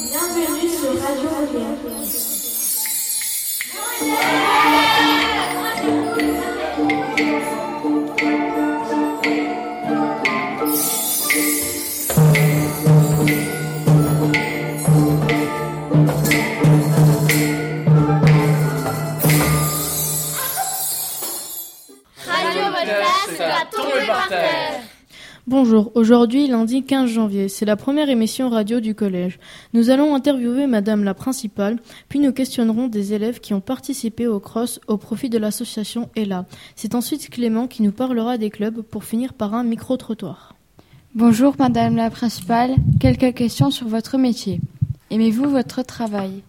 Bienvenue sur Radio. Radio Voltaire, c'est tombée par terre. Bonjour, aujourd'hui lundi 15 janvier, c'est la première émission radio du collège. Nous allons interviewer madame la principale, puis nous questionnerons des élèves qui ont participé au cross au profit de l'association ELA. C'est ensuite Clément qui nous parlera des clubs pour finir par un micro-trottoir. Bonjour Madame la principale, quelques questions sur votre métier. Aimez-vous votre travail?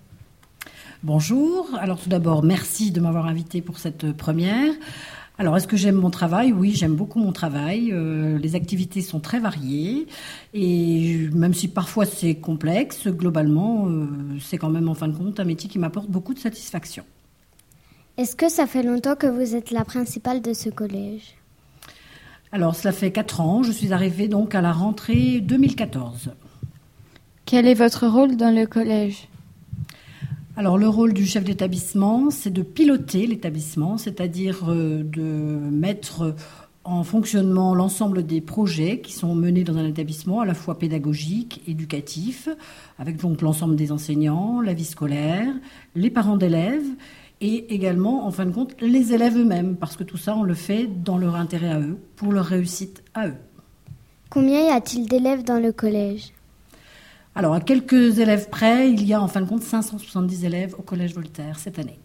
Bonjour, alors tout d'abord merci de m'avoir invité pour cette première. Alors, est-ce que j'aime mon travail? Oui, j'aime beaucoup mon travail. Euh, les activités sont très variées et même si parfois c'est complexe, globalement, euh, c'est quand même en fin de compte un métier qui m'apporte beaucoup de satisfaction. Est-ce que ça fait longtemps que vous êtes la principale de ce collège? Alors, cela fait quatre ans. Je suis arrivée donc à la rentrée 2014. Quel est votre rôle dans le collège? Alors le rôle du chef d'établissement, c'est de piloter l'établissement, c'est-à-dire euh, de mettre en fonctionnement l'ensemble des projets qui sont menés dans un établissement, à la fois pédagogique, éducatif, avec donc l'ensemble des enseignants, la vie scolaire, les parents d'élèves et également, en fin de compte, les élèves eux-mêmes, parce que tout ça, on le fait dans leur intérêt à eux, pour leur réussite à eux. Combien y a-t-il d'élèves dans le collège? Alors, à quelques élèves près, il y a en fin de compte 570 élèves au Collège Voltaire cette année.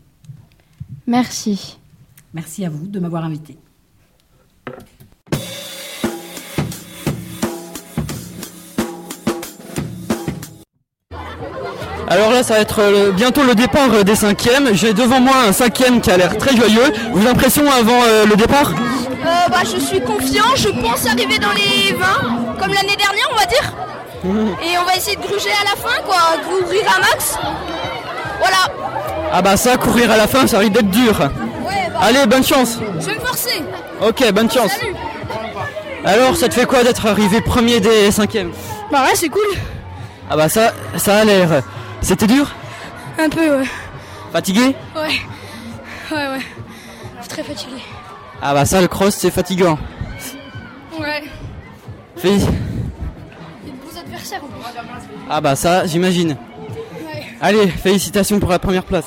Merci. Merci à vous de m'avoir invité. Alors là, ça va être euh, bientôt le départ euh, des cinquièmes. J'ai devant moi un cinquième qui a l'air très joyeux. Vos impressions avant euh, le départ? Euh, bah, Je suis confiant, je pense arriver dans les 20, comme l'année dernière, on va dire. Et on va essayer de gruger à la fin, quoi, d'ouvrir un max. Voilà. Ah bah ça, courir à la fin, ça risque d'être dur. Ouais, bah, Allez, bonne chance. je vais me forcer. Ok, bonne chance. Salut. Alors, ça te fait quoi d'être arrivé premier des cinquièmes Bah ouais, c'est cool. Ah bah ça, ça a l'air. C'était dur Un peu, ouais. Fatigué Ouais. Ouais, ouais. Je suis très fatigué. Ah bah ça, le cross, c'est fatigant. Ouais. Fais- En plus. Ah bah ça, j'imagine. Ouais. Allez, félicitations pour la première place.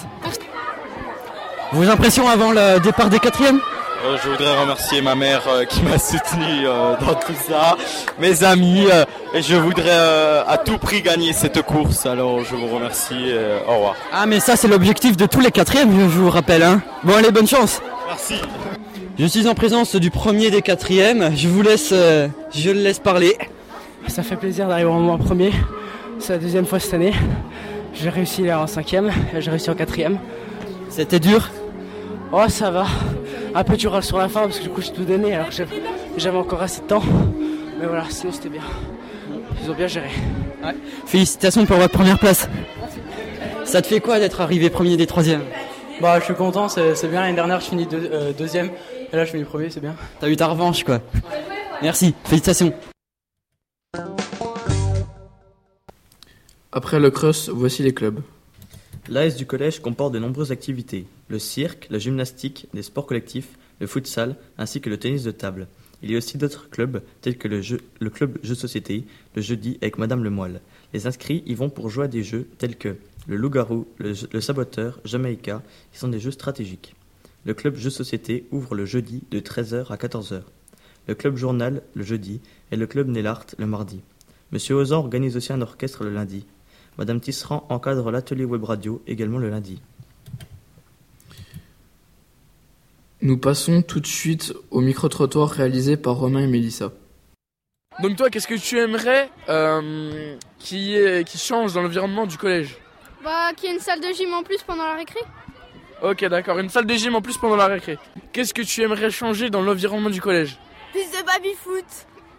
Vos impressions avant le départ des quatrièmes? Euh, je voudrais remercier ma mère euh, qui m'a soutenu euh, dans tout ça, mes amis, euh, et je voudrais euh, à tout prix gagner cette course. Alors je vous remercie. euh, au revoir. Ah mais ça c'est l'objectif de tous les quatrièmes, je vous rappelle. Hein. Bon allez, bonne chance. Merci. Je suis en présence du premier des quatrièmes. Je vous laisse, euh, je le laisse parler. Ça fait plaisir d'arriver en premier. C'est la deuxième fois cette année. J'ai réussi là en cinquième, et j'ai réussi en quatrième. C'était dur? Oh ça va. Un peu dur sur la fin parce que du coup j'ai tout donné alors que j'avais- encore assez de temps. Mais voilà, sinon c'était bien. Ils ont bien géré. Félicitations pour votre première place. Ça te fait quoi d'être arrivé premier des troisièmes? Bah je suis content, c'est c'est bien. L'année dernière je finis deux- euh, deuxième et là je finis premier, c'est bien. T'as eu ta revanche quoi. Merci, félicitations. Après le cross, voici les clubs. L'AS du collège comporte de nombreuses activités le cirque, la gymnastique, les sports collectifs, le futsal ainsi que le tennis de table. Il y a aussi d'autres clubs tels que le, jeu- club jeux société, le jeudi avec Madame le Moelle. Les inscrits y vont pour jouer à des jeux tels que le loup-garou, le, le saboteur, Jamaïca, qui sont des jeux stratégiques. Le club jeux société ouvre le jeudi de 13h à 14h. Le club journal le jeudi et le club Nellart le mardi. Monsieur Ozan organise aussi un orchestre le lundi. Madame Tisserand encadre l'atelier web radio également le lundi. Nous passons tout de suite au micro-trottoir réalisé par Romain et Mélissa. Donc toi, qu'est-ce que tu aimerais euh, qui, est- qui change dans l'environnement du collège? Bah, qu'il y ait une salle de gym en plus pendant la récré. Ok, d'accord. Une salle de gym en plus pendant la récré. Qu'est-ce que tu aimerais changer dans l'environnement du collège? Plus de baby-foot.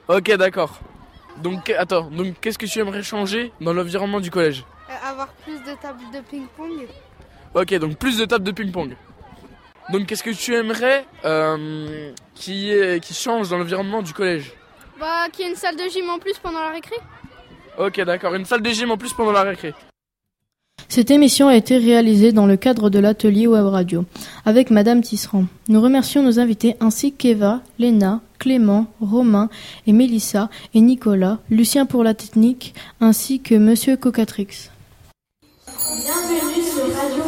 Ok, d'accord. Donc, attends. Donc, qu'est-ce que tu aimerais changer dans l'environnement du collège avoir plus de tables de ping-pong. Ok, donc plus de tables de ping-pong. Donc, qu'est-ce que tu aimerais euh, qui, est- qui change dans l'environnement du collège Bah, qu'il y ait une salle de gym en plus pendant la récré. Ok, d'accord. Une salle de gym en plus pendant la récré. Cette émission a été réalisée dans le cadre de l'atelier Web Radio avec Madame Tisserand. Nous remercions nos invités ainsi qu'Eva, Léna, Clément, Romain et Mélissa et Nicolas, Lucien pour la technique ainsi que Monsieur Cocatrix. Bienvenue sur Radio.